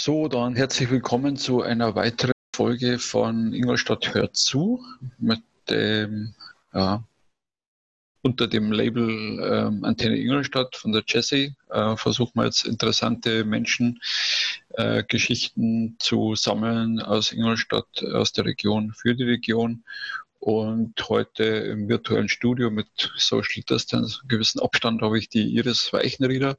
So, dann herzlich willkommen zu einer weiteren Folge von Ingolstadt hört zu mit dem, ja, unter dem Label ähm, Antenne Ingolstadt von der Jessie. Äh, versuchen wir jetzt interessante Menschengeschichten äh, zu sammeln aus Ingolstadt, aus der Region, für die Region und heute im virtuellen Studio mit Social Distance, gewissen Abstand, habe ich die Iris Weichenrieder.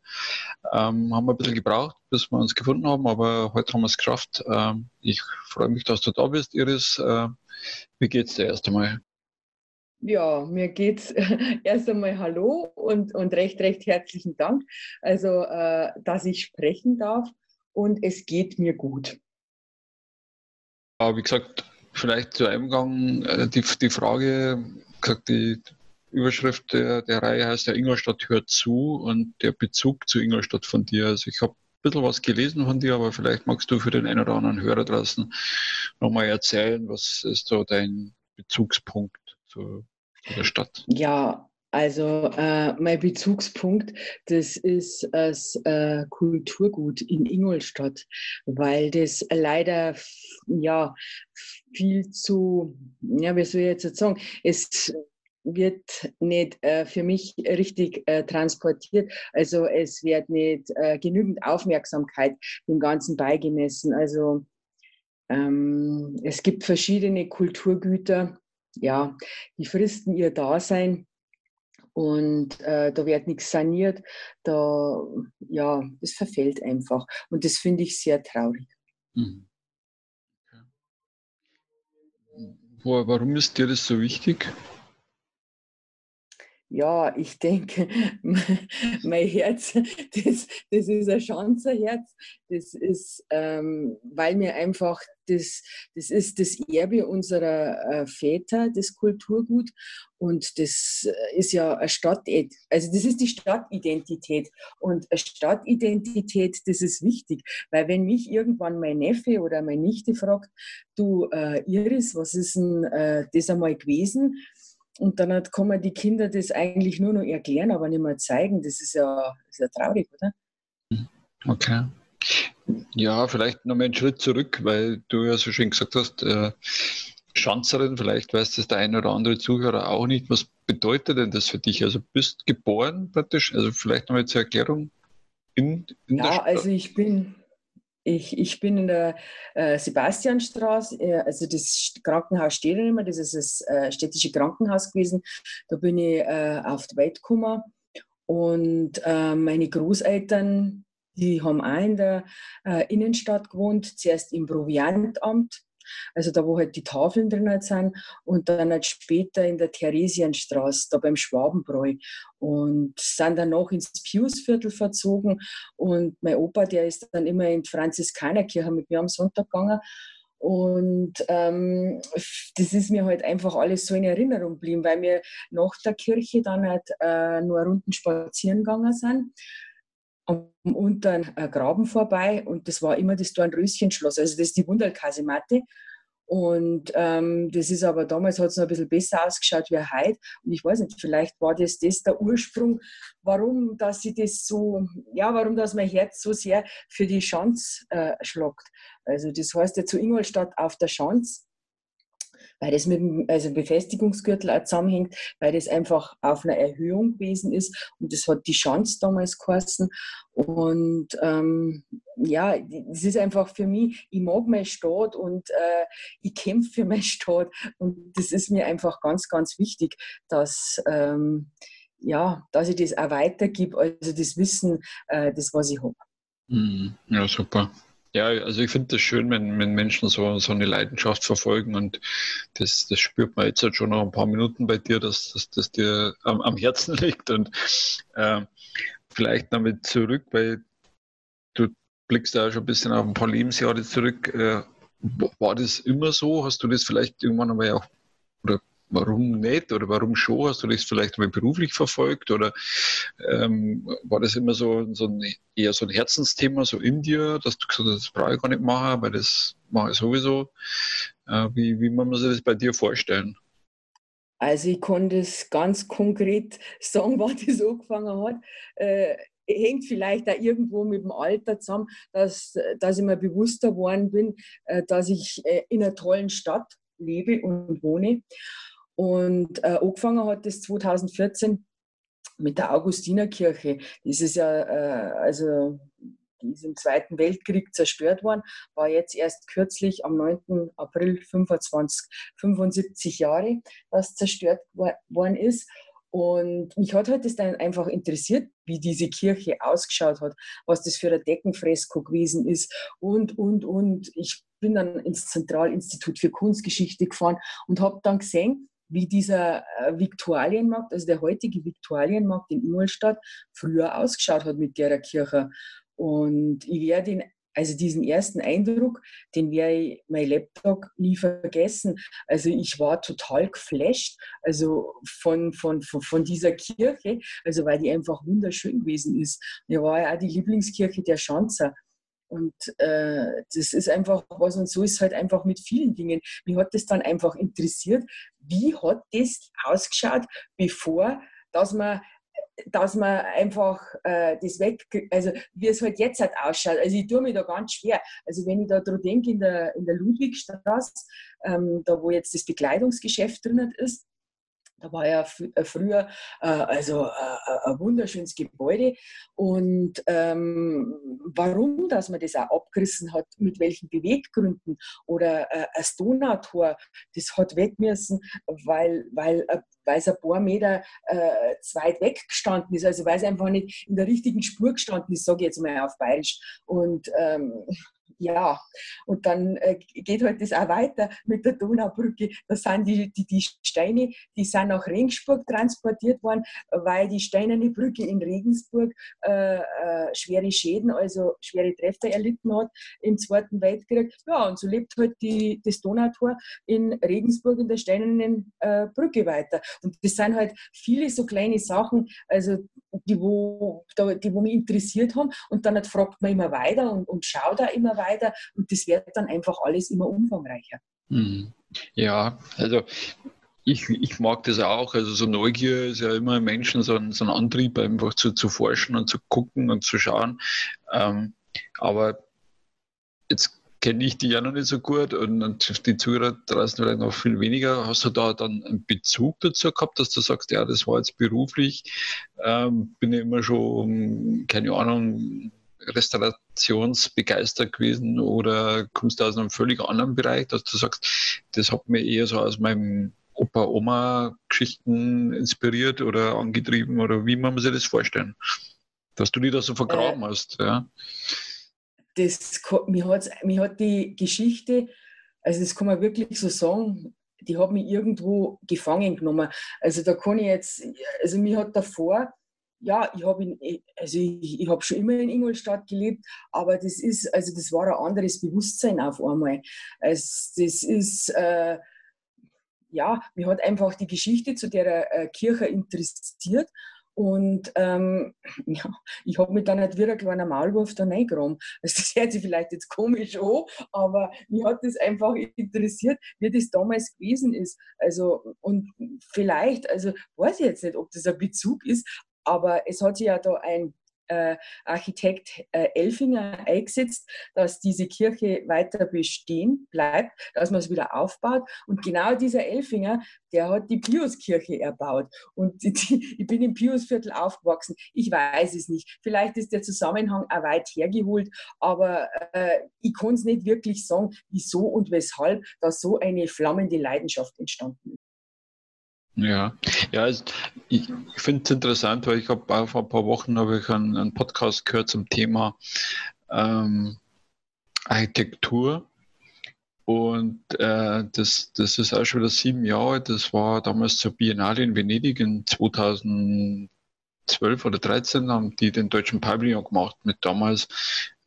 Ähm, haben wir ein bisschen gebraucht, bis wir uns gefunden haben, aber heute haben wir es geschafft. Ähm, ich freue mich, dass du da bist, Iris. Äh, wie geht's dir erst einmal? Ja, mir geht's erst einmal Hallo und, und recht, recht herzlichen Dank. Also, äh, dass ich sprechen darf und es geht mir gut. Ja, wie gesagt, Vielleicht zu Eingang äh, die, die Frage, die Überschrift der, der Reihe heißt ja Ingolstadt hört zu und der Bezug zu Ingolstadt von dir. Also ich habe ein bisschen was gelesen von dir, aber vielleicht magst du für den einen oder anderen Hörer draußen nochmal erzählen, was ist so dein Bezugspunkt zu, zu der Stadt? Ja, also äh, mein Bezugspunkt, das ist das äh, Kulturgut in Ingolstadt, weil das leider ja viel zu, ja, wie soll ich jetzt sagen, es wird nicht äh, für mich richtig äh, transportiert. Also es wird nicht äh, genügend Aufmerksamkeit dem Ganzen beigemessen. Also ähm, es gibt verschiedene Kulturgüter, ja, die fristen ihr Dasein und äh, da wird nichts saniert, da, ja, das verfällt einfach. Und das finde ich sehr traurig. Mhm. Warum ist dir das so wichtig? Ja, ich denke, mein Herz, das, das ist ein Schanzerherz. Das ist, ähm, weil mir einfach, das, das ist das Erbe unserer äh, Väter, das Kulturgut. Und das äh, ist ja eine Stadt, also das ist die Stadtidentität. Und eine Stadtidentität, das ist wichtig, weil wenn mich irgendwann mein Neffe oder meine Nichte fragt, du äh, Iris, was ist denn äh, das einmal gewesen? Und dann kann die Kinder das eigentlich nur noch erklären, aber nicht mehr zeigen. Das ist ja, ist ja traurig, oder? Okay. Ja, vielleicht noch mal einen Schritt zurück, weil du ja so schön gesagt hast, äh, Schanzerin, vielleicht weiß das der eine oder andere Zuhörer auch nicht. Was bedeutet denn das für dich? Also bist geboren praktisch, also vielleicht noch mal zur Erklärung in, in ja, also ich bin, ich, ich bin in der äh, Sebastianstraße, äh, also das Krankenhaus mehr, das ist das äh, städtische Krankenhaus gewesen. Da bin ich äh, auf die Welt gekommen und äh, meine Großeltern, die haben auch in der äh, Innenstadt gewohnt, zuerst im Proviantamt also da, wo halt die Tafeln drin halt sind und dann halt später in der Theresienstraße, da beim Schwabenbräu. Und sind dann noch ins Piusviertel verzogen und mein Opa, der ist dann immer in die Franziskanerkirche mit mir am Sonntag gegangen. Und ähm, das ist mir halt einfach alles so in Erinnerung geblieben, weil wir nach der Kirche dann halt äh, nur Runden spazieren gegangen sind am unteren äh, Graben vorbei und das war immer das Dornröschenschloss, also das ist die Wunderkasematte. Und ähm, das ist aber damals hat es noch ein bisschen besser ausgeschaut wie heute. Und ich weiß nicht, vielleicht war das, das der Ursprung, warum, dass ich das so, ja, warum das mein Herz so sehr für die Schanz äh, schlagt. Also das heißt ja zu Ingolstadt auf der Schanz weil das mit dem also Befestigungsgürtel auch zusammenhängt, weil das einfach auf einer Erhöhung gewesen ist und das hat die Chance damals geheißen. Und ähm, ja, das ist einfach für mich, ich mag meine Stadt und äh, ich kämpfe für meine Stadt und das ist mir einfach ganz, ganz wichtig, dass ähm, ja, dass ich das auch weitergebe, also das Wissen, äh, das was ich habe. Mhm. Ja, super. Ja, also ich finde das schön, wenn, wenn Menschen so, so eine Leidenschaft verfolgen und das, das spürt man jetzt halt schon noch ein paar Minuten bei dir, dass, dass das dir am, am Herzen liegt und äh, vielleicht damit zurück, weil du blickst da schon ein bisschen auf ein paar Lebensjahre zurück. Äh, war das immer so? Hast du das vielleicht irgendwann einmal auch warum nicht oder warum schon? Hast du das vielleicht mal beruflich verfolgt oder ähm, war das immer so, so ein, eher so ein Herzensthema, so in dir, dass du gesagt hast, das brauche ich gar nicht machen, weil das mache ich sowieso? Äh, wie, wie man sich das bei dir vorstellen? Also ich kann das ganz konkret sagen, wann das angefangen hat. Äh, hängt vielleicht auch irgendwo mit dem Alter zusammen, dass, dass ich mir bewusster geworden bin, äh, dass ich äh, in einer tollen Stadt lebe und wohne. Und äh, angefangen hat das 2014 mit der Augustinerkirche. Das ist ja, äh, also die ist im Zweiten Weltkrieg zerstört worden, war jetzt erst kürzlich am 9. April 25, 75 Jahre, was zerstört worden ist. Und mich hat halt das dann einfach interessiert, wie diese Kirche ausgeschaut hat, was das für ein Deckenfresko gewesen ist und, und, und. Ich bin dann ins Zentralinstitut für Kunstgeschichte gefahren und habe dann gesehen, wie dieser äh, Viktualienmarkt, also der heutige Viktualienmarkt in Ingolstadt, früher ausgeschaut hat mit der Kirche. Und ich werde ihn, also diesen ersten Eindruck, den werde ich mein Laptop nie vergessen. Also ich war total geflasht, also von, von, von, von dieser Kirche, also weil die einfach wunderschön gewesen ist. Mir war ja auch die Lieblingskirche der Schanzer. Und äh, das ist einfach was und so ist halt einfach mit vielen Dingen. Mich hat das dann einfach interessiert, wie hat das ausgeschaut, bevor dass man dass man einfach äh, das weg, also wie es halt jetzt halt ausschaut. Also ich tue mir da ganz schwer. Also wenn ich da dran denke, in der, in der Ludwigstraße, ähm, da wo jetzt das Bekleidungsgeschäft drin ist, da war ja äh, früher äh, also äh, ein wunderschönes Gebäude. Und ähm, warum, dass man das auch abgerissen hat, mit welchen Beweggründen oder äh, ein Donautor, das hat weg müssen, weil, weil, äh, weil es ein paar Meter äh, zu weit weg gestanden ist, also weil es einfach nicht in der richtigen Spur gestanden ist, sage ich jetzt mal auf Bayerisch. Und ähm, ja, und dann äh, geht halt das auch weiter mit der Donaubrücke. Da sind die, die, die Steine, die sind nach Regensburg transportiert worden, weil die steinerne Brücke in Regensburg äh, äh, schwere Schäden, also schwere Treffer erlitten hat im Zweiten Weltkrieg. Ja, und so lebt halt das Donautor in Regensburg in der steinernen äh, Brücke weiter. Und das sind halt viele so kleine Sachen, also die, wo, die, wo mich interessiert haben. Und dann halt fragt man immer weiter und, und schaut da immer weiter. Und das wird dann einfach alles immer umfangreicher. Mhm. Ja, also ich, ich mag das auch. Also so Neugier ist ja immer im Menschen so ein, so ein Antrieb, einfach zu, zu forschen und zu gucken und zu schauen. Ähm, aber jetzt kenne ich die ja noch nicht so gut und, und die Zuhörer draußen vielleicht noch viel weniger. Hast du da dann einen Bezug dazu gehabt, dass du sagst, ja, das war jetzt beruflich, ähm, bin ich immer schon, keine Ahnung, restaurationsbegeistert gewesen oder kommst du aus einem völlig anderen Bereich, dass du sagst, das hat mir eher so aus meinem Opa-Oma-Geschichten inspiriert oder angetrieben oder wie man sich das vorstellen? Dass du die da so vergraben äh, hast, ja das, mich, hat, mich hat die Geschichte, also das kann man wirklich so sagen, die hat mich irgendwo gefangen genommen. Also da kann ich jetzt, also mich hat davor, ja, ich habe also ich, ich habe schon immer in Ingolstadt gelebt, aber das ist, also das war ein anderes Bewusstsein auf einmal. Also das ist, äh, ja, mich hat einfach die Geschichte zu der äh, Kirche interessiert und ähm, ja, ich habe mich dann nicht wie ein kleiner Maulwurf da reingegraben. Das hört sich vielleicht jetzt komisch an, aber mich hat das einfach interessiert, wie das damals gewesen ist. Also, und vielleicht, also weiß ich jetzt nicht, ob das ein Bezug ist, aber es hat sich ja da ein äh, Architekt äh, Elfinger eingesetzt, dass diese Kirche weiter bestehen bleibt, dass man es wieder aufbaut. Und genau dieser Elfinger, der hat die Piuskirche erbaut. Und die, die, ich bin im Piusviertel aufgewachsen. Ich weiß es nicht. Vielleicht ist der Zusammenhang auch weit hergeholt, aber äh, ich kann es nicht wirklich sagen, wieso und weshalb da so eine flammende Leidenschaft entstanden ist. Ja, ja, ich, finde es interessant, weil ich habe vor ein paar Wochen habe ich einen, einen, Podcast gehört zum Thema ähm, Architektur. Und äh, das, das ist auch schon wieder sieben Jahre. Das war damals zur Biennale in Venedig in 2012 oder 2013 haben die den deutschen Pavillon gemacht mit damals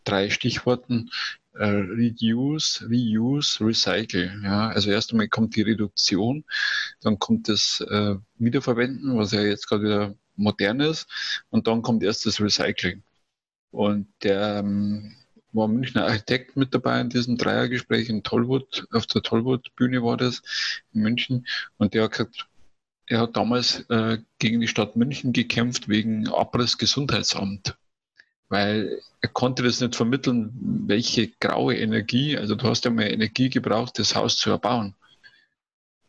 drei Stichworten äh, Reduce, Reuse, Recycle. Ja? Also erst einmal kommt die Reduktion, dann kommt das äh, Wiederverwenden, was ja jetzt gerade wieder modern ist, und dann kommt erst das Recycling. Und der ähm, war Münchner Architekt mit dabei in diesem Dreiergespräch in Tollwood, auf der Tollwood-Bühne war das in München, und der hat gesagt, er hat damals äh, gegen die Stadt München gekämpft wegen Abriss Gesundheitsamt. Weil er konnte das nicht vermitteln, welche graue Energie, also du hast ja mal Energie gebraucht, das Haus zu erbauen,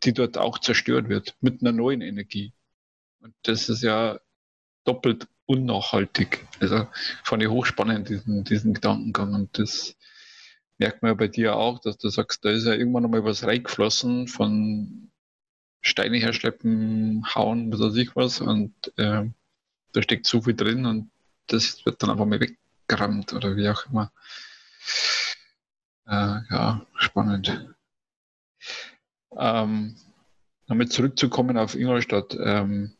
die dort auch zerstört wird mit einer neuen Energie. Und das ist ja doppelt unnachhaltig. Also fand ich hochspannend, diesen, diesen Gedankengang. Und das merkt man ja bei dir auch, dass du sagst, da ist ja irgendwann nochmal was reingeflossen von Steine herschleppen, hauen, was weiß ich was. Und äh, da steckt so viel drin und das wird dann einfach mal weggerammt oder wie auch immer. Äh, ja, spannend. Ähm, damit zurückzukommen auf Ingolstadt. Ähm,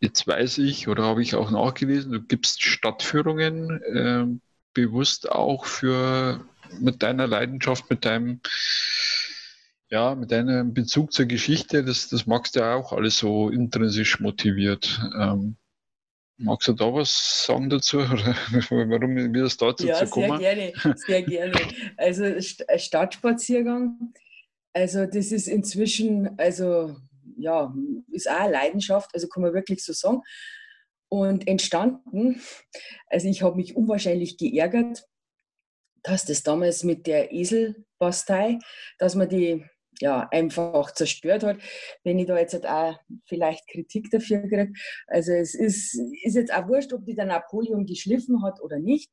jetzt weiß ich oder habe ich auch nachgelesen, du gibst Stadtführungen äh, bewusst auch für mit deiner Leidenschaft, mit deinem ja, mit deinem Bezug zur Geschichte, das, das magst du ja auch alles so intrinsisch motiviert. Ähm, magst du da was sagen dazu, oder warum wir das dazu ja, zu kommen? Ja, sehr gerne, sehr gerne. Also Stadtspaziergang, also das ist inzwischen, also ja, ist auch eine Leidenschaft, also kann man wirklich so sagen. Und entstanden, also ich habe mich unwahrscheinlich geärgert, dass das damals mit der Eselbastei, dass man die ja, einfach zerstört hat. Wenn ich da jetzt halt auch vielleicht Kritik dafür kriege. Also es ist, ist jetzt auch wurscht, ob die der Napoleon geschliffen hat oder nicht.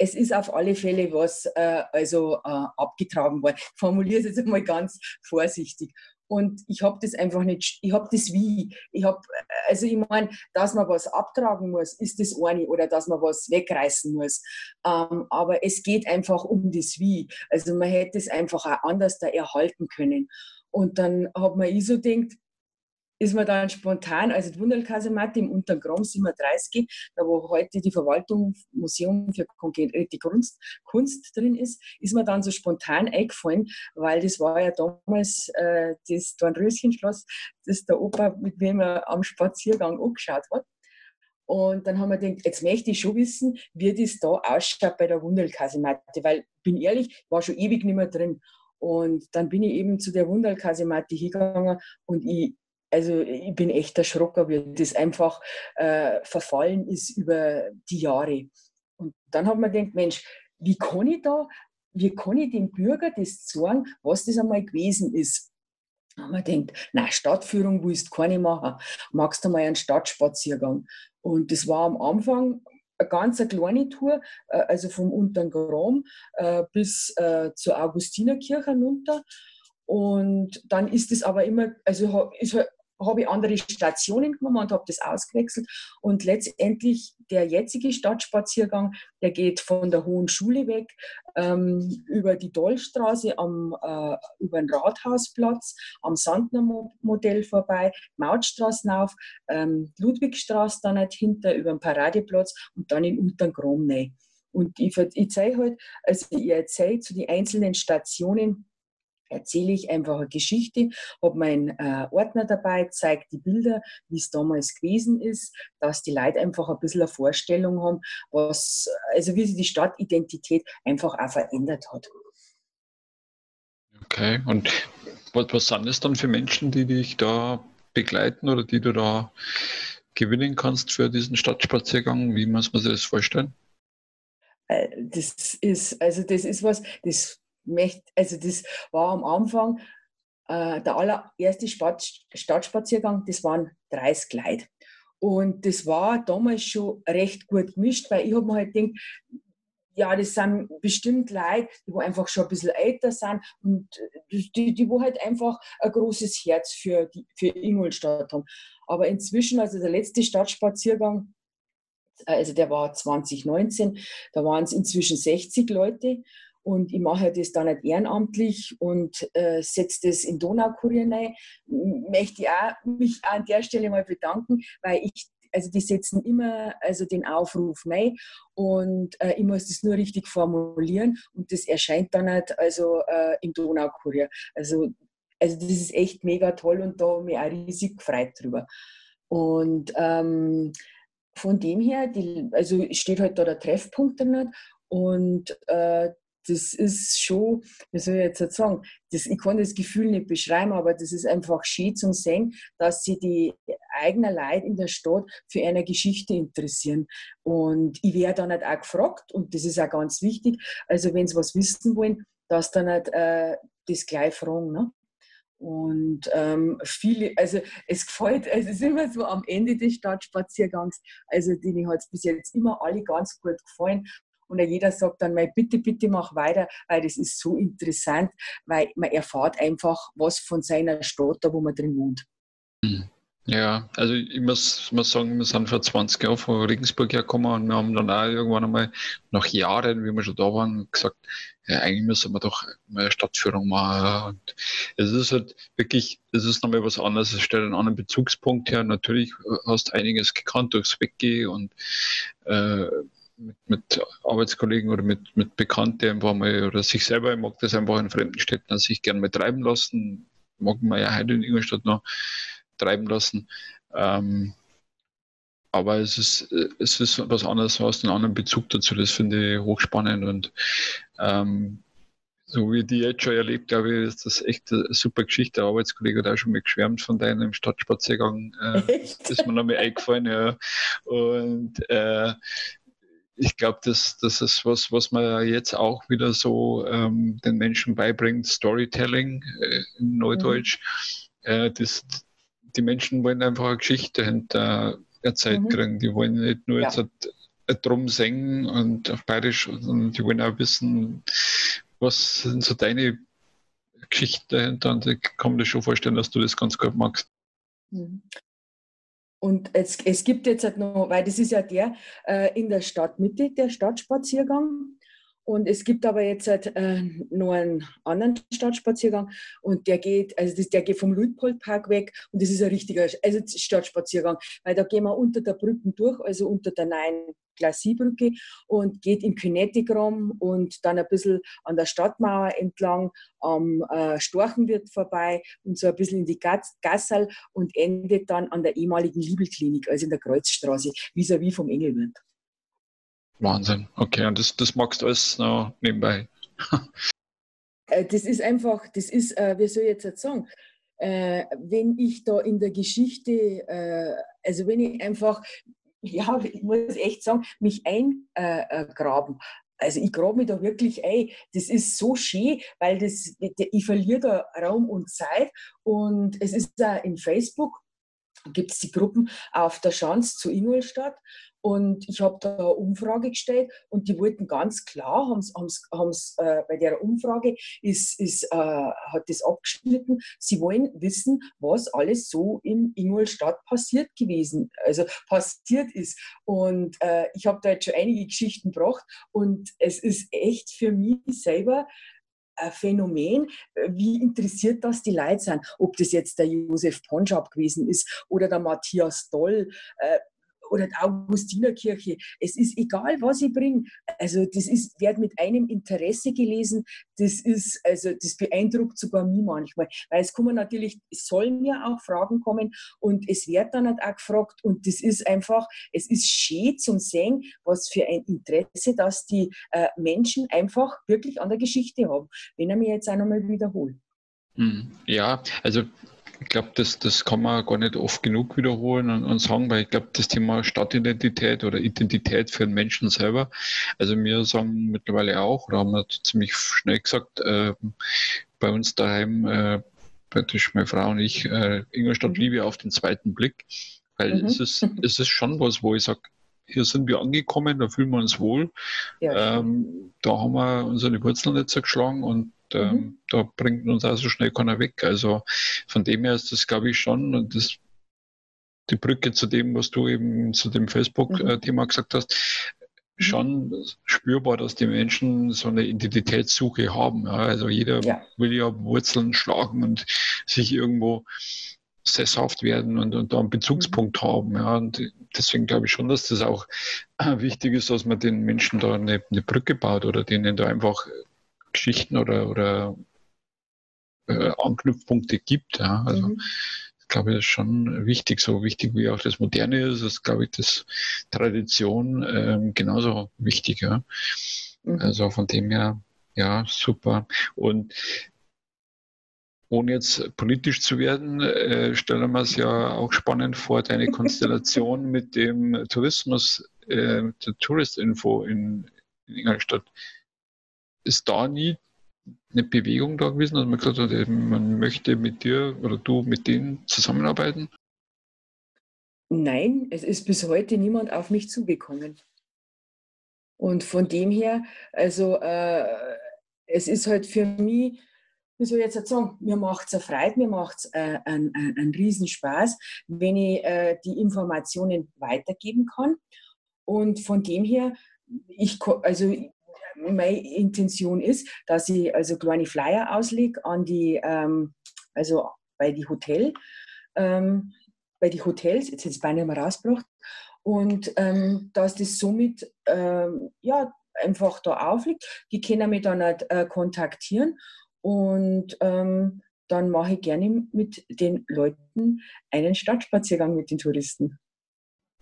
Es ist auf alle Fälle was äh, also äh, abgetragen worden. Ich formuliere es jetzt einmal ganz vorsichtig. Und ich habe das einfach nicht, ich habe das wie. Ich habe, also ich meine, dass man was abtragen muss, ist das eine, oder dass man was wegreißen muss. Ähm, aber es geht einfach um das Wie. Also man hätte es einfach auch anders da erhalten können. Und dann hat man ich so gedacht, ist man dann spontan, also die Wunderlkasematte im Untergram 37, da wo heute die Verwaltung, Museum für konkrete Kunst, Kunst drin ist, ist mir dann so spontan eingefallen, weil das war ja damals äh, das Dornröschenschloss, das der Opa, mit wem er am Spaziergang angeschaut hat. Und dann haben wir gedacht, jetzt möchte ich schon wissen, wie das da ausschaut bei der Wunderlkasematte, weil, bin ehrlich, war schon ewig nicht mehr drin. Und dann bin ich eben zu der Wunderlkasematte hingegangen und ich also ich bin echt erschrocken, wie das einfach äh, verfallen ist über die Jahre. Und dann hat man gedacht, Mensch, wie kann ich da, wie kann ich dem Bürger das sagen, was das einmal gewesen ist? Haben wir gedacht, na Stadtführung willst du keine machen, magst du mal einen Stadtspaziergang? Und das war am Anfang eine ganz kleine Tour, äh, also vom Unteren Grom äh, bis äh, zur Augustinerkirche runter. Und dann ist es aber immer, also ist halt habe ich andere Stationen genommen und habe das ausgewechselt. Und letztendlich der jetzige Stadtspaziergang, der geht von der Hohen Schule weg ähm, über die Dollstraße, am, äh, über den Rathausplatz, am Sandner-Modell vorbei, Mautstraßen auf, ähm, Ludwigstraße dann halt hinter über den Paradeplatz und dann in Untergrom rein. Und ich, ich zeige halt, also ich erzähle zu den einzelnen Stationen, erzähle ich einfach eine Geschichte, habe meinen äh, Ordner dabei, zeige die Bilder, wie es damals gewesen ist, dass die Leute einfach ein bisschen eine Vorstellung haben, was, also wie sich die Stadtidentität einfach auch verändert hat. Okay, und was, was sind es dann für Menschen, die dich da begleiten oder die du da gewinnen kannst für diesen Stadtspaziergang? Wie muss man sich das vorstellen? Äh, das ist, also das ist was, das möchte, also das war am Anfang äh, der allererste Stadtspaziergang, das waren 30 Leute. Und das war damals schon recht gut gemischt, weil ich habe mir halt gedacht, ja, das sind bestimmt Leute, die wo einfach schon ein bisschen älter sind und die, die wo halt einfach ein großes Herz für, die, für Ingolstadt haben. Aber inzwischen, also der letzte Stadtspaziergang, also der war 2019, da waren es inzwischen 60 Leute und ich mache das dann nicht ehrenamtlich und äh, setze das in Donaukurier rein. Möchte ich auch, mich auch an der Stelle mal bedanken, weil ich also die setzen immer also den Aufruf rein und äh, ich muss das nur richtig formulieren und das erscheint dann halt also äh, im Donaukurier. Also, also das ist echt mega toll und da habe ich auch riesig gefreut drüber. Und ähm, von dem her, die, also steht halt da der Treffpunkt drin und äh, das ist schon, wie soll ich jetzt sagen, das, ich kann das Gefühl nicht beschreiben, aber das ist einfach schön zu sehen, dass sie die eigenen Leute in der Stadt für eine Geschichte interessieren. Und ich werde dann nicht auch gefragt, und das ist auch ganz wichtig, also wenn sie was wissen wollen, dass dann nicht äh, das gleich fragen. Ne? Und ähm, viele, also es gefällt, also es ist immer so am Ende des Stadtspaziergangs, also denen hat es bis jetzt immer alle ganz gut gefallen. Und jeder sagt dann mal, bitte, bitte mach weiter, weil das ist so interessant, weil man erfahrt einfach was von seiner Stadt, da wo man drin wohnt. Mhm. Ja, also ich muss, muss sagen, wir sind vor 20 Jahren von Regensburg hergekommen und wir haben dann auch irgendwann einmal nach Jahren, wie wir schon da waren, gesagt, ja, eigentlich müssen wir doch mal eine Stadtführung machen. Und es ist halt wirklich, es ist nochmal was anderes, es stellt einen anderen Bezugspunkt her. Natürlich hast du einiges gekannt durchs Weggehen und äh, mit, mit, Arbeitskollegen oder mit, mit Bekannten einfach mal oder sich selber, ich mag das einfach in fremden Städten sich gerne mal treiben lassen. Mag man ja heute in Ingolstadt noch treiben lassen. Ähm, aber es ist, es ist was anderes, hast einen anderen Bezug dazu, das finde ich hochspannend und ähm, so wie die jetzt schon erlebt, glaube ich, ist das echt eine super Geschichte. Der Arbeitskollege hat auch schon mal geschwärmt von deinem Stadtspaziergang. Äh, ist mir noch mal eingefallen, ja. Und äh, ich glaube, das, das ist was, was man jetzt auch wieder so ähm, den Menschen beibringt, Storytelling äh, in Neudeutsch. Mhm. Äh, das, die Menschen wollen einfach eine Geschichte hinter erzählt mhm. kriegen. Die wollen nicht nur ja. jetzt Drum singen und auf Bayerisch, sondern die wollen auch wissen, was sind so deine Geschichten dahinter. Und ich kann mir schon vorstellen, dass du das ganz gut magst. Mhm. Und es, es gibt jetzt halt noch, weil das ist ja der äh, in der Stadtmitte, der Stadtspaziergang. Und es gibt aber jetzt halt, äh, noch einen anderen Stadtspaziergang. Und der geht, also das, der geht vom Luitpoldpark weg. Und das ist ein richtiger also Stadtspaziergang, weil da gehen wir unter der Brücke durch, also unter der neuen Glassiebrücke und geht in Kinetigramm und dann ein bisschen an der Stadtmauer entlang am äh, Storchenwirt vorbei und so ein bisschen in die Gassal und endet dann an der ehemaligen Liebelklinik, also in der Kreuzstraße, vis-à-vis -vis vom Engelwirt. Wahnsinn. Okay, und das, das magst du alles noch nebenbei. Äh, das ist einfach, das ist, äh, wie soll ich jetzt sagen, äh, wenn ich da in der Geschichte, äh, also wenn ich einfach, ja, ich muss echt sagen, mich eingraben. Äh, also ich grabe mich da wirklich ein. Das ist so schön, weil das, ich verliere da Raum und Zeit. Und es ist da in Facebook, gibt es die Gruppen auf der Schanze zu Ingolstadt. Und ich habe da eine Umfrage gestellt und die wollten ganz klar, haben's, haben's, haben's, äh, bei der Umfrage ist, ist, äh, hat das abgeschnitten, sie wollen wissen, was alles so in Ingolstadt passiert gewesen, also passiert ist. Und äh, ich habe da jetzt schon einige Geschichten gebracht und es ist echt für mich selber ein Phänomen, wie interessiert das die Leute sind. Ob das jetzt der Josef Ponschab gewesen ist oder der Matthias Doll. Oder die Augustinerkirche. Es ist egal, was ich bringe. Also das ist, wird mit einem Interesse gelesen. Das ist, also das beeindruckt sogar mich manchmal. Weil es kommen natürlich, es sollen ja auch Fragen kommen und es wird dann halt auch gefragt und das ist einfach, es ist schön zum sehen, was für ein Interesse, dass die äh, Menschen einfach wirklich an der Geschichte haben. Wenn er mir jetzt auch nochmal wiederholt. Hm, ja, also ich glaube, das, das kann man gar nicht oft genug wiederholen und, und sagen, weil ich glaube, das Thema Stadtidentität oder Identität für den Menschen selber, also wir sagen mittlerweile auch, oder haben wir ziemlich schnell gesagt, äh, bei uns daheim, äh, praktisch meine Frau und ich, äh, Ingolstadt mhm. Liebe auf den zweiten Blick, weil mhm. es, ist, es ist schon was, wo ich sage, hier sind wir angekommen, da fühlen wir uns wohl. Ja, ähm, da haben wir unsere Wurzeln nicht zerschlagen und ähm, mhm. da bringt uns auch so schnell keiner weg. Also von dem her ist das, glaube ich, schon und das die Brücke zu dem, was du eben zu dem Facebook-Thema mhm. gesagt hast, mhm. schon spürbar, dass die Menschen so eine Identitätssuche haben. Ja. Also jeder ja. will ja Wurzeln schlagen und sich irgendwo sesshaft werden und, und da einen Bezugspunkt mhm. haben. Ja. Und deswegen glaube ich schon, dass das auch wichtig ist, dass man den Menschen da eine, eine Brücke baut oder denen da einfach Geschichten oder, oder äh, Anknüpfpunkte gibt. Ja. Also mhm. ich glaube, das ist schon wichtig, so wichtig wie auch das Moderne ist, ist, glaube ich, das Tradition ähm, genauso wichtig. Ja. Mhm. Also von dem her, Ja, super. Und ohne jetzt politisch zu werden, äh, stellen wir es ja auch spannend vor, deine Konstellation mit dem Tourismus, äh, der Touristinfo in, in Ingolstadt. Ist da nie eine Bewegung da gewesen, dass man gesagt hat, man möchte mit dir oder du mit denen zusammenarbeiten? Nein, es ist bis heute niemand auf mich zugekommen. Und von dem her, also äh, es ist halt für mich, wie soll ich jetzt sagen, mir macht es Freude, mir macht es äh, einen, einen Riesenspaß, wenn ich äh, die Informationen weitergeben kann. Und von dem her, ich, also meine Intention ist, dass ich also kleine Flyer auslege an die, ähm, also bei die Hotel, ähm, bei die Hotels, jetzt hätte es beinahe mal rausgebracht, und ähm, dass das somit ähm, ja, einfach da aufliegt. Die können mich dann halt, äh, kontaktieren und ähm, dann mache ich gerne mit den Leuten einen Stadtspaziergang mit den Touristen.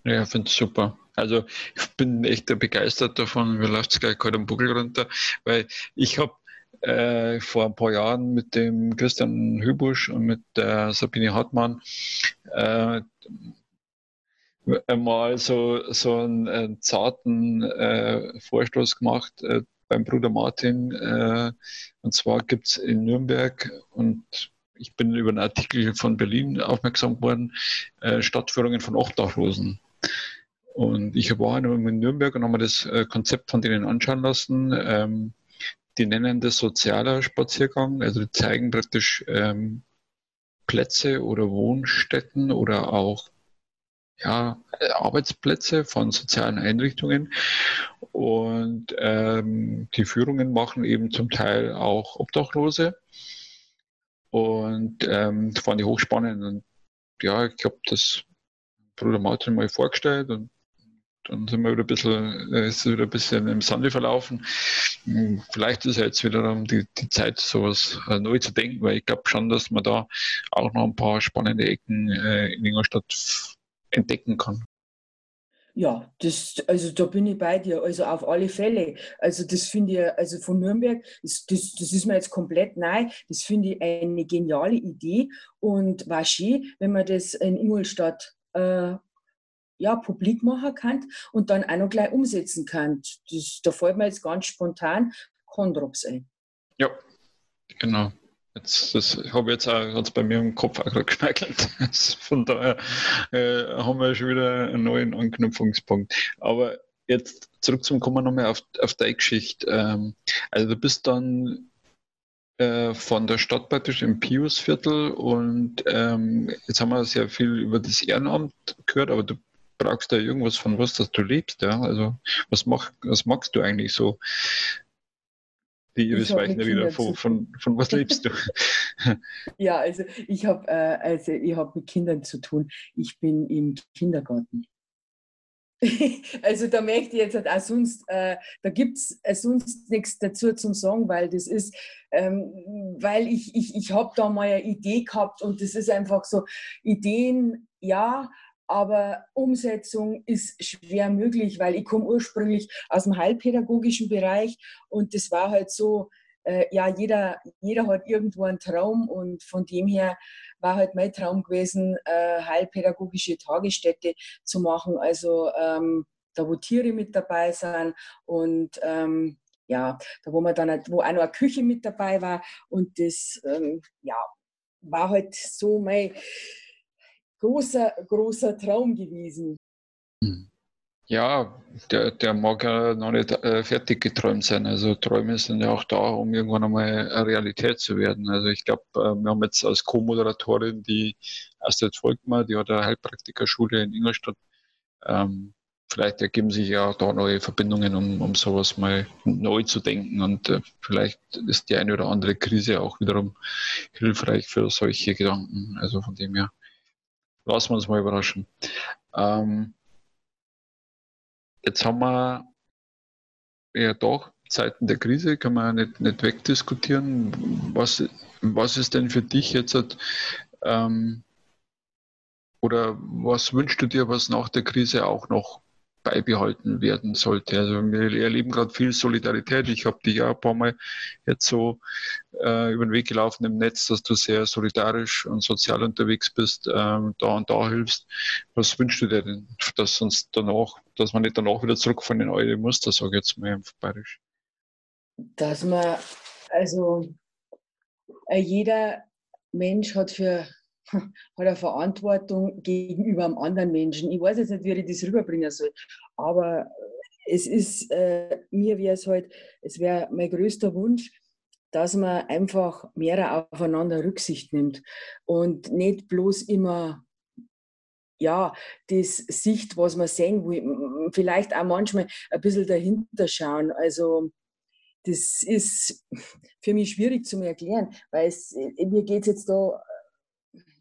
Ja, ich finde es super. Also ich bin echt begeistert davon, mir läuft es gleich gerade am Buckel runter, weil ich habe äh, vor ein paar Jahren mit dem Christian Hübusch und mit der Sabine Hartmann äh, mal so, so einen, einen zarten äh, Vorstoß gemacht äh, beim Bruder Martin. Äh, und zwar gibt es in Nürnberg und ich bin über einen Artikel von Berlin aufmerksam geworden, äh, Stadtführungen von Obdachlosen. Und ich war in Nürnberg und habe mir das äh, Konzept von denen anschauen lassen. Ähm, die nennen das sozialer Spaziergang, also die zeigen praktisch ähm, Plätze oder Wohnstätten oder auch ja, Arbeitsplätze von sozialen Einrichtungen. Und ähm, die Führungen machen eben zum Teil auch Obdachlose. Und ähm, fand ich hochspannend. Und ja, ich habe das Bruder Martin mal vorgestellt und dann sind wir wieder ein bisschen, äh, ist wieder ein bisschen im Sande verlaufen. Hm, vielleicht ist jetzt wieder die, die Zeit, sowas äh, neu zu denken, weil ich glaube schon, dass man da auch noch ein paar spannende Ecken äh, in Ingolstadt entdecken kann. Ja, das, also da bin ich bei dir, also auf alle Fälle. Also das finde ich, also von Nürnberg, das, das, das ist mir jetzt komplett neu, das finde ich eine geniale Idee und war schön, wenn man das in Ingolstadt äh, ja, publik machen kann und dann auch noch gleich umsetzen kann. Das, da fällt mir jetzt ganz spontan Condrops ein. Ja, genau. Jetzt, das habe jetzt auch bei mir im Kopf geschmeckelt. Von daher äh, haben wir schon wieder einen neuen Anknüpfungspunkt. Aber jetzt zurück zum Kommen nochmal auf, auf deine Geschichte. Ähm, also du bist dann äh, von der Stadt praktisch im Piusviertel und ähm, jetzt haben wir sehr viel über das Ehrenamt gehört, aber du brauchst da irgendwas von was, dass du lebst, ja? Also was, mach, was magst du eigentlich so? Die ich weiß nicht wieder, von, von, von, was lebst du? ja, also ich habe äh, also hab mit Kindern zu tun. Ich bin im Kindergarten. also da möchte ich jetzt halt auch sonst, äh, da gibt es äh, sonst nichts dazu zum Sagen, weil das ist, ähm, weil ich, ich, ich habe da mal eine Idee gehabt und das ist einfach so, Ideen, ja, aber Umsetzung ist schwer möglich, weil ich komme ursprünglich aus dem heilpädagogischen Bereich und das war halt so, äh, ja, jeder, jeder hat irgendwo einen Traum und von dem her war halt mein Traum gewesen, äh, heilpädagogische Tagesstätte zu machen, also ähm, da wo Tiere mit dabei sind und ähm, ja, da wo man dann, wo auch noch eine Küche mit dabei war und das, ähm, ja, war halt so mein, großer, großer Traum gewesen. Hm. Ja, der, der mag ja noch nicht äh, fertig geträumt sein. Also Träume sind ja auch da, um irgendwann einmal Realität zu werden. Also ich glaube, äh, wir haben jetzt als Co-Moderatorin die Astrid Volkmar, die hat eine Heilpraktikerschule in Ingolstadt. Ähm, vielleicht ergeben sich ja auch da neue Verbindungen, um, um sowas mal neu zu denken. Und äh, vielleicht ist die eine oder andere Krise auch wiederum hilfreich für solche Gedanken. Also von dem her lassen wir uns mal überraschen. Ähm, jetzt haben wir ja doch Zeiten der Krise, kann man nicht, nicht wegdiskutieren. Was, was ist denn für dich jetzt ähm, oder was wünschst du dir, was nach der Krise auch noch beibehalten werden sollte. Also wir erleben gerade viel Solidarität. Ich habe dich ja ein paar Mal jetzt so äh, über den Weg gelaufen im Netz, dass du sehr solidarisch und sozial unterwegs bist, ähm, da und da hilfst. Was wünschst du dir denn, dass uns danach, dass man nicht danach wieder zurückfallen in eure Muster, sage ich jetzt mal auf Bayerisch? Dass man, also äh, jeder Mensch hat für hat eine Verantwortung gegenüber einem anderen Menschen. Ich weiß jetzt nicht, wie ich das rüberbringen soll, aber es ist, äh, mir wäre es halt, es wäre mein größter Wunsch, dass man einfach mehr aufeinander Rücksicht nimmt und nicht bloß immer ja, das Sicht, was man sehen will, vielleicht auch manchmal ein bisschen dahinter schauen. Also das ist für mich schwierig zu erklären, weil es, mir geht es jetzt da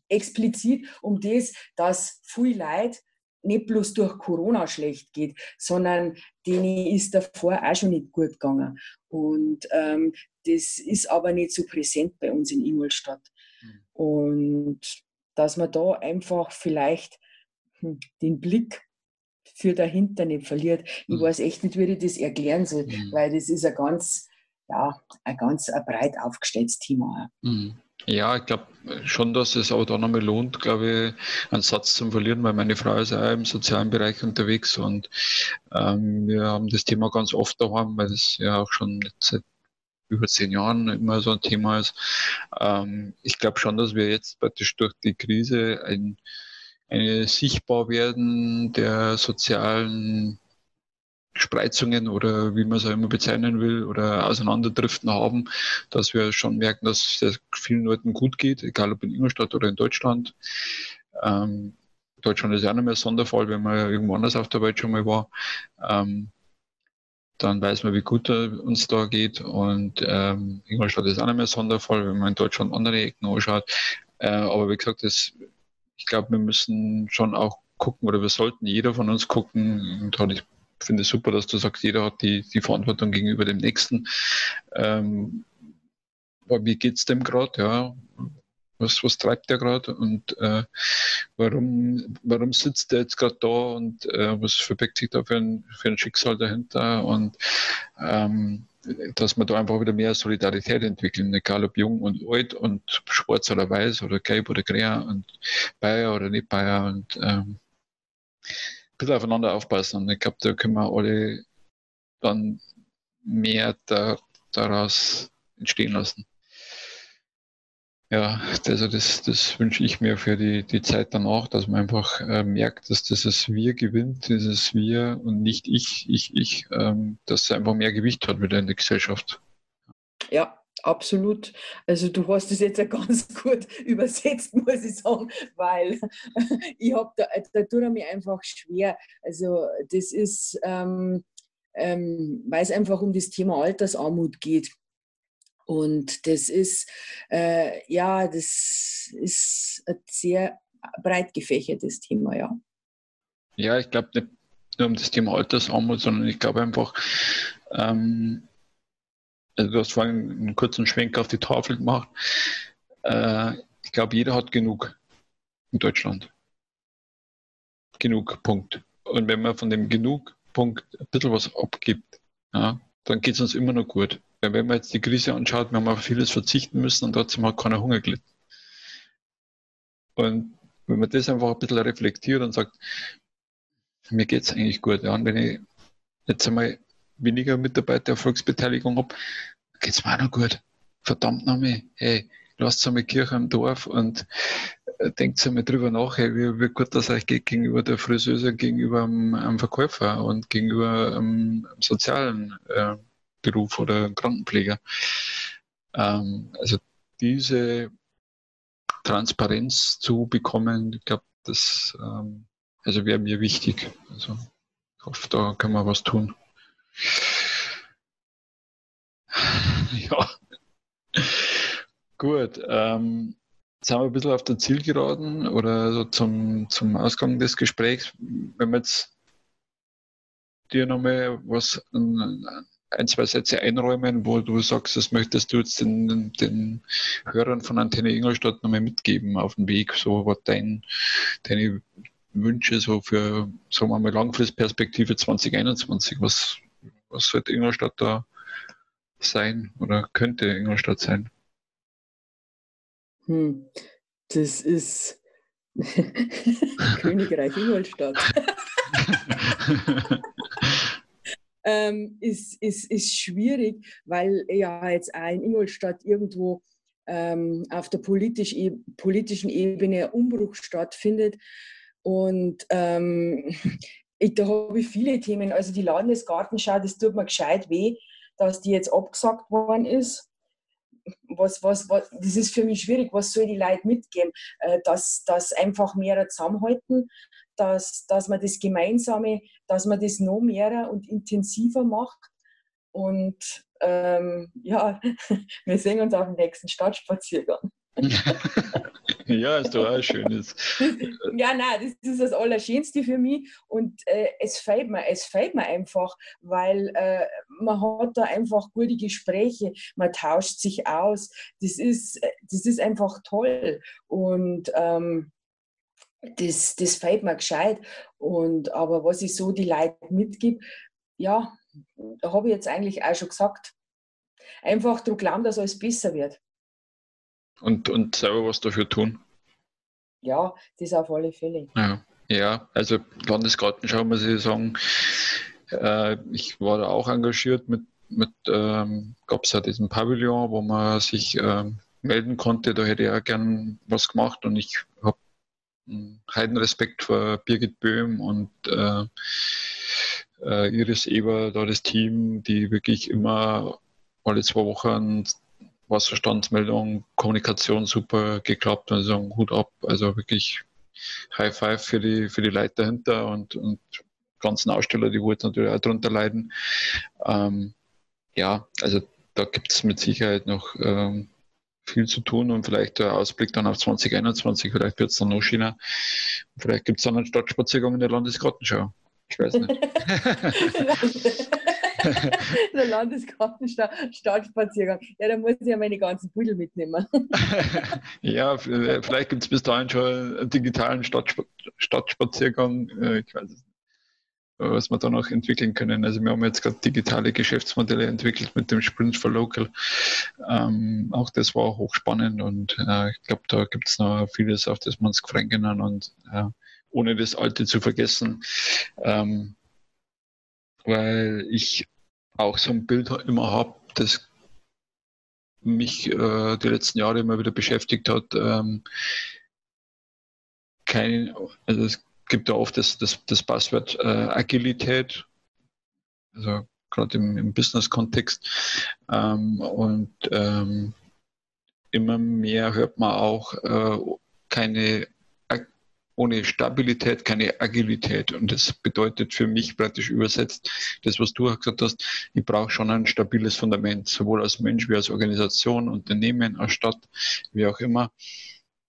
explizit um das, dass viel Leid nicht bloß durch Corona schlecht geht, sondern denen ist davor auch schon nicht gut gegangen. Und ähm, das ist aber nicht so präsent bei uns in Ingolstadt. Mhm. Und dass man da einfach vielleicht hm, den Blick für dahinter nicht verliert. Ich mhm. weiß echt nicht, wie ich das erklären soll, mhm. weil das ist ein ganz, ja, ein ganz ein breit aufgestelltes Thema. Mhm. Ja, ich glaube schon, dass es aber da nochmal lohnt, glaube ich, einen Satz zu verlieren, weil meine Frau ist auch im sozialen Bereich unterwegs und ähm, wir haben das Thema ganz oft daheim, weil das ja auch schon seit über zehn Jahren immer so ein Thema ist. Ähm, ich glaube schon, dass wir jetzt praktisch durch die Krise ein, eine sichtbar werden der sozialen Spreizungen oder wie man es auch immer bezeichnen will oder Auseinanderdriften haben, dass wir schon merken, dass es vielen Leuten gut geht, egal ob in Ingolstadt oder in Deutschland. Ähm, Deutschland ist ja auch nicht mehr Sonderfall, wenn man irgendwo anders auf der Welt schon mal war. Ähm, dann weiß man, wie gut uns da geht. Und ähm, Ingolstadt ist auch nicht mehr Sonderfall, wenn man in Deutschland andere Ecken anschaut. Äh, aber wie gesagt, das, ich glaube, wir müssen schon auch gucken oder wir sollten jeder von uns gucken. Und ich finde es super, dass du sagst, jeder hat die, die Verantwortung gegenüber dem Nächsten. Ähm, aber wie geht es dem gerade? Ja, was, was treibt der gerade und äh, warum, warum sitzt der jetzt gerade da und äh, was verbirgt sich da für ein, für ein Schicksal dahinter und ähm, dass wir da einfach wieder mehr Solidarität entwickeln, egal ob jung und alt und schwarz oder weiß oder gelb oder grün und Bayer oder nicht Bayer und ähm, ein bisschen aufeinander aufpassen. Und ich glaube, da können wir alle dann mehr da, daraus entstehen lassen. Ja, also das, das wünsche ich mir für die, die Zeit danach, dass man einfach äh, merkt, dass dieses Wir gewinnt, dieses Wir und nicht ich, ich, ich, ähm, dass es einfach mehr Gewicht hat wieder in der Gesellschaft. Ja, Absolut. Also du hast es jetzt ganz gut übersetzt, muss ich sagen, weil ich habe da, da tut er mir einfach schwer. Also das ist, ähm, ähm, weil es einfach um das Thema Altersarmut geht. Und das ist, äh, ja, das ist ein sehr breit gefächertes Thema, ja. Ja, ich glaube nicht nur um das Thema Altersarmut, sondern ich glaube einfach, ähm, also du hast vorhin einen kurzen Schwenk auf die Tafel gemacht. Äh, ich glaube, jeder hat genug in Deutschland. Genug, Punkt. Und wenn man von dem genug Punkt ein bisschen was abgibt, ja, dann geht es uns immer noch gut. Weil wenn man jetzt die Krise anschaut, wir haben auf vieles verzichten müssen und trotzdem hat keiner Hunger gelitten. Und wenn man das einfach ein bisschen reflektiert und sagt, mir geht es eigentlich gut. Ja, und wenn ich jetzt einmal weniger Mitarbeiter Erfolgsbeteiligung habe, geht es mir auch noch gut. Verdammt nochmal, hey, lasst einmal Kirche im Dorf und äh, denkt einmal drüber nach, hey, wie, wie gut das euch geht gegenüber der Friseuse, gegenüber einem, einem Verkäufer und gegenüber einem, einem sozialen äh, Beruf oder Krankenpfleger. Ähm, also diese Transparenz zu bekommen, ich glaube, das ähm, also wäre mir wichtig. Also ich hoffe, da können wir was tun. ja. Gut. Ähm, jetzt sind wir ein bisschen auf der Zielgeraden oder so zum, zum Ausgang des Gesprächs. Wenn wir jetzt dir nochmal was, ein, zwei Sätze einräumen, wo du sagst, das möchtest du jetzt den, den Hörern von Antenne Ingolstadt nochmal mitgeben auf den Weg, so was dein, deine Wünsche so für, sagen wir mal, Langfristperspektive 2021? Was, was sollte Ingolstadt da sein oder könnte Ingolstadt sein? Hm, das ist Königreich Ingolstadt. ähm, ist, ist, ist schwierig, weil ja jetzt auch in Ingolstadt irgendwo ähm, auf der politisch, e politischen Ebene Umbruch stattfindet. Und ähm, ich, da habe ich viele Themen. Also die Landesgartenschau, das tut mir gescheit weh, dass die jetzt abgesagt worden ist. Was, was, was, das ist für mich schwierig. Was soll die Leute mitgeben? Äh, dass, dass einfach mehr zusammenhalten, dass, dass man das Gemeinsame, dass man das noch mehr und intensiver macht. Und ähm, ja, wir sehen uns auf dem nächsten Stadtspaziergang. ja, ist doch auch schönes. ja, nein, das ist das Allerschönste für mich und äh, es fällt mir, es fällt mir einfach, weil äh, man hat da einfach gute Gespräche, man tauscht sich aus, das ist, das ist einfach toll und ähm, das, das fällt mir gescheit. Und, aber was ich so die Leute mitgebe, ja, habe ich jetzt eigentlich auch schon gesagt. Einfach daran glauben, dass alles besser wird. Und, und selber was dafür tun? Ja, das auf alle Fälle. Ja, ja also Landesgartenschau muss ich sagen, äh, ich war da auch engagiert mit, mit ähm, gab es ja diesen Pavillon, wo man sich äh, melden konnte, da hätte ich auch gern was gemacht und ich habe Heidenrespekt vor Birgit Böhm und äh, äh, Iris Eber, da das Team, die wirklich immer alle zwei Wochen Wasserstandsmeldung, Kommunikation super geklappt und sagen Hut ab. Also wirklich High Five für die, für die Leute dahinter und, und ganzen Aussteller, die wo jetzt natürlich auch darunter leiden. Ähm, ja, also da gibt es mit Sicherheit noch ähm, viel zu tun und vielleicht der Ausblick dann auf 2021, vielleicht wird es dann noch China. Vielleicht gibt es dann einen Stadtspaziergang in der Landesgartenschau. Ich weiß nicht. der Landesgartenstadtspaziergang. Ja, da muss ich ja meine ganzen Pudel mitnehmen. ja, vielleicht gibt es bis dahin schon einen digitalen Stadtspaziergang. Äh, ich weiß es nicht was wir da noch entwickeln können. Also wir haben jetzt gerade digitale Geschäftsmodelle entwickelt mit dem Sprint for Local. Ähm, auch das war hochspannend und äh, ich glaube, da gibt es noch vieles, auf das wir uns gefreuen können und äh, ohne das Alte zu vergessen, ähm, weil ich auch so ein Bild immer habe, das mich äh, die letzten Jahre immer wieder beschäftigt hat. Ähm, kein, also es gibt ja oft das, das, das Passwort äh, Agilität, also gerade im, im Business-Kontext. Ähm, und ähm, immer mehr hört man auch äh, keine ohne Stabilität keine Agilität. Und das bedeutet für mich praktisch übersetzt, das, was du gesagt hast, ich brauche schon ein stabiles Fundament, sowohl als Mensch wie als Organisation, Unternehmen, als Stadt, wie auch immer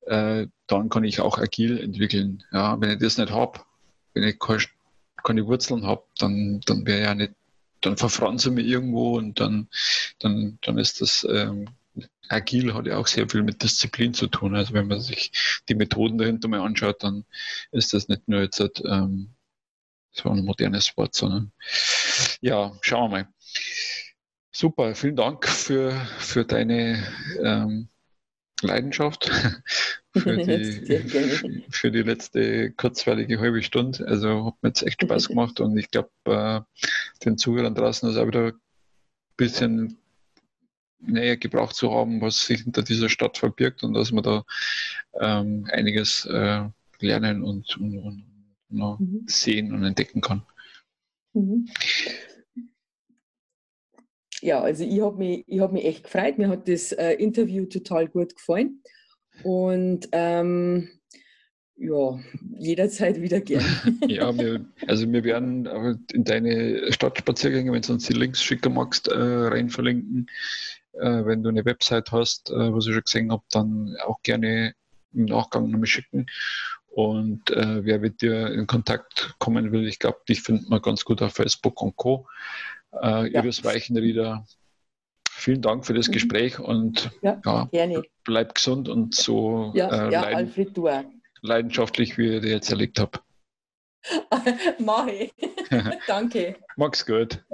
äh, dann kann ich auch agil entwickeln. Ja, wenn ich das nicht habe, wenn ich keine, Wurzeln habe, dann, dann wäre ja nicht, dann verfranze mich irgendwo und dann, dann, dann ist das ähm, agil hat ja auch sehr viel mit Disziplin zu tun. Also wenn man sich die Methoden dahinter mal anschaut, dann ist das nicht nur jetzt ähm, so ein modernes Wort, sondern ja, schauen wir mal. Super, vielen Dank für, für deine ähm, Leidenschaft für die, für die letzte kurzweilige halbe Stunde. Also hat mir jetzt echt Spaß gemacht und ich glaube, äh, den Zuhörern draußen ist auch wieder ein bisschen näher gebraucht zu haben, was sich hinter dieser Stadt verbirgt und dass man da ähm, einiges äh, lernen und, und, und mhm. sehen und entdecken kann. Mhm ja, also ich habe mich, hab mich echt gefreut. Mir hat das äh, Interview total gut gefallen. Und ähm, ja, jederzeit wieder gerne. ja, wir, also wir werden in deine Stadtspaziergänge, wenn du uns die Links schicken magst, äh, rein verlinken. Äh, wenn du eine Website hast, äh, was ich schon gesehen habe, dann auch gerne im Nachgang nochmal schicken. Und äh, wer mit dir in Kontakt kommen will, ich glaube, dich findet man ganz gut auf Facebook und Co äh, ja. Iris Weichenrieder. Vielen Dank für das mhm. Gespräch und ja, ja bleib gesund und so ja, äh, ja, leiden, leidenschaftlich, wie ich dir jetzt erlebt habe. Mach ich. Danke. Mach's gut.